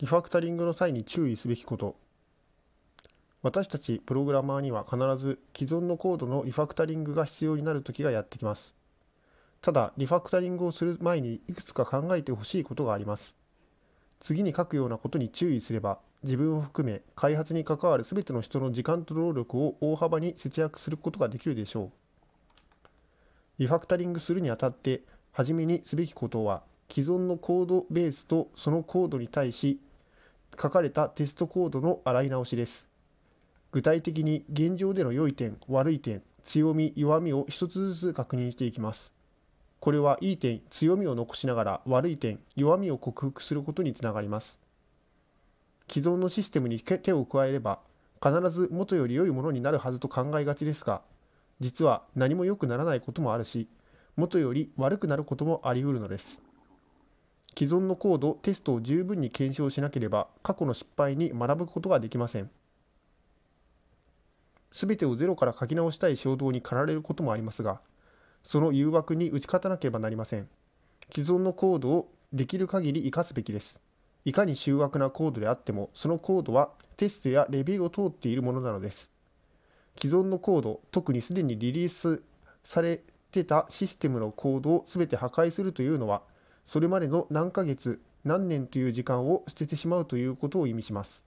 リファクタリングの際に注意すべきこと。私たちプログラマーには必ず既存のコードのリファクタリングが必要になる時がやってきます。ただリファクタリングをする前にいくつか考えてほしいことがあります。次に書くようなことに注意すれば自分を含め開発に関わる全ての人の時間と労力を大幅に節約することができるでしょう。リファクタリングするにあたって初めにすべきことは既存のコードベースとそのコードに対し書かれたテストコードの洗い直しです。具体的に現状での良い点悪い点強み弱みを一つずつ確認していきます。これはいい点強みを残しながら悪い点弱みを克服することにつながります。既存のシステムに手を加えれば必ず元より良いものになるはずと考えがちですが実は何も良くならないこともあるし元より悪くなることもあり得るのです。既存のコードテストを十分に検証しなければ過去の失敗に学ぶことができません。全てをゼロから書き直したい衝動に駆られることもありますがその誘惑に打ち勝たなければなりません。既存のコードをできる限り活かすべきです。いかに醜悪なコードであってもそのコードはテストやレビューを通っているものなのです。既存のコード特にすでにリリースされてたシステムのコードを全て破壊するというのはそれまでの何ヶ月何年という時間を捨ててしまうということを意味します。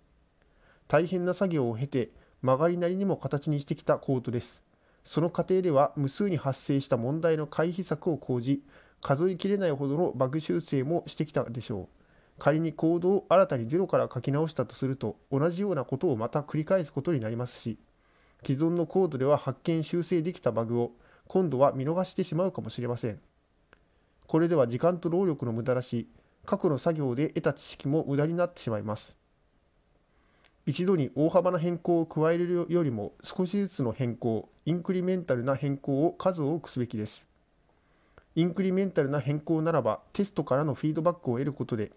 大変な作業を経て曲がりなりにも形にしてきたコードです。その過程では無数に発生した問題の回避策を講じ数えきれないほどのバグ修正もしてきたでしょう。仮にコードを新たにゼロから書き直したとすると同じようなことをまた繰り返すことになりますし既存のコードでは発見修正できたバグを今度は見逃してしまうかもしれません。これでは時間と労力の無駄だし過去の作業で得た知識も無駄になってしまいます。一度に大幅な変更を加えるよりも少しずつの変更インクリメンタルな変更を数多くすべきです。インクリメンタルな変更ならばテストからのフィードバックを得ることで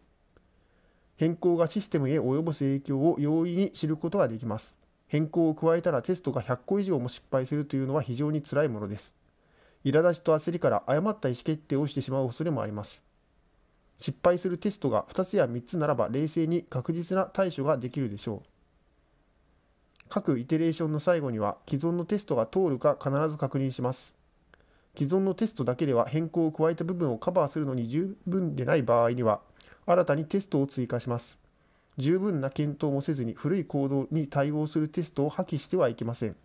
変更がシステムへ及ぼす影響を容易に知ることができます。変更を加えたらテストが100個以上も失敗するというのは非常につらいものです。苛立ちと焦りから誤った意思決定をしてしまう恐れもあります。失敗するテストが2つや3つならば冷静に確実な対処ができるでしょう。各イテレーションの最後には既存のテストが通るか必ず確認します。既存のテストだけでは変更を加えた部分をカバーするのに十分でない場合には新たにテストを追加します。十分な検討もせずに古いコードに対応するテストを破棄してはいけません。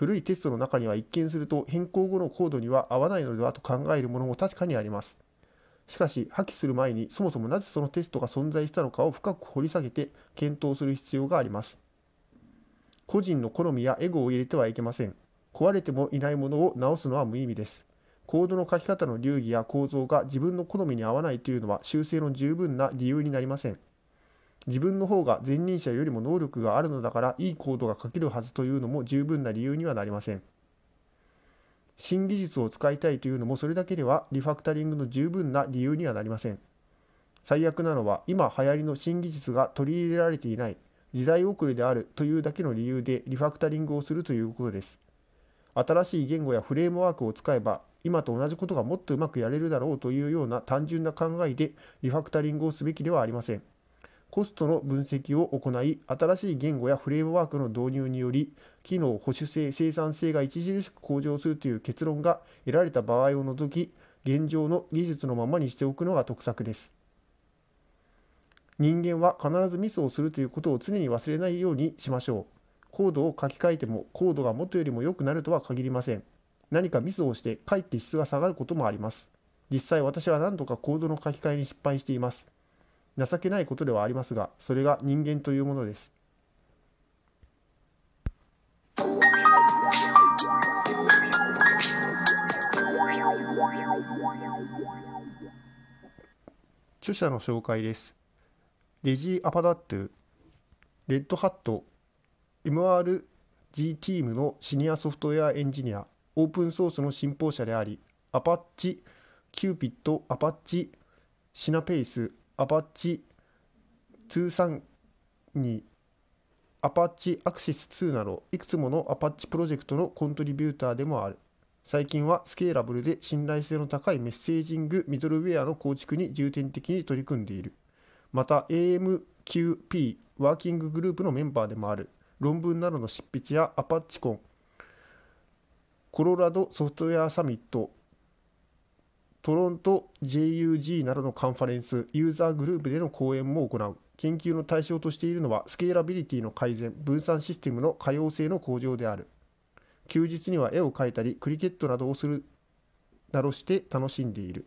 古いテストの中には一見すると変更後のコードには合わないのではと考えるものも確かにあります。しかし、破棄する前にそもそもなぜそのテストが存在したのかを深く掘り下げて検討する必要があります。個人の好みやエゴを入れてはいけません。壊れてもいないものを直すのは無意味です。コードの書き方の流儀や構造が自分の好みに合わないというのは修正の十分な理由になりません。自分の方が前任者よりも能力があるのだからいいコードが書けるはずというのも十分な理由にはなりません。新技術を使いたいというのもそれだけではリファクタリングの十分な理由にはなりません。最悪なのは今流行りの新技術が取り入れられていない時代遅れであるというだけの理由でリファクタリングをするということです。新しい言語やフレームワークを使えば今と同じことがもっとうまくやれるだろうというような単純な考えでリファクタリングをすべきではありません。コストの分析を行い、新しい言語やフレームワークの導入により、機能、保守性、生産性が著しく向上するという結論が得られた場合を除き、現状の技術のままにしておくのが得策です。人間は必ずミスをするということを常に忘れないようにしましょう。コードを書き換えてもコードが元よりも良くなるとは限りません。何かミスをしてかえって質が下がることもあります。実際私は何度かコードの書き換えに失敗しています。情けないことではありますがそれが人間というものです。著者の紹介です。レジー・アパダットゥレッドハット MRG チームのシニアソフトウェアエンジニアオープンソースの信奉者であり Apache Qpid、Apache Synapse、Apache Tuscany、Apache Axis2 などいくつもの Apache プロジェクトのコントリビューターでもある。最近はスケーラブルで信頼性の高いメッセージングミドルウェアの構築に重点的に取り組んでいる。また AMQP ワーキンググループのメンバーでもある。論文などの執筆やアパッチコン。コロラドソフトウェアサミットトロント JUG などのカンファレンスユーザーグループでの講演も行う。研究の対象としているのはスケーラビリティの改善分散システムの可用性の向上である。休日には絵を描いたりクリケットなどをするなどして楽しんでいる。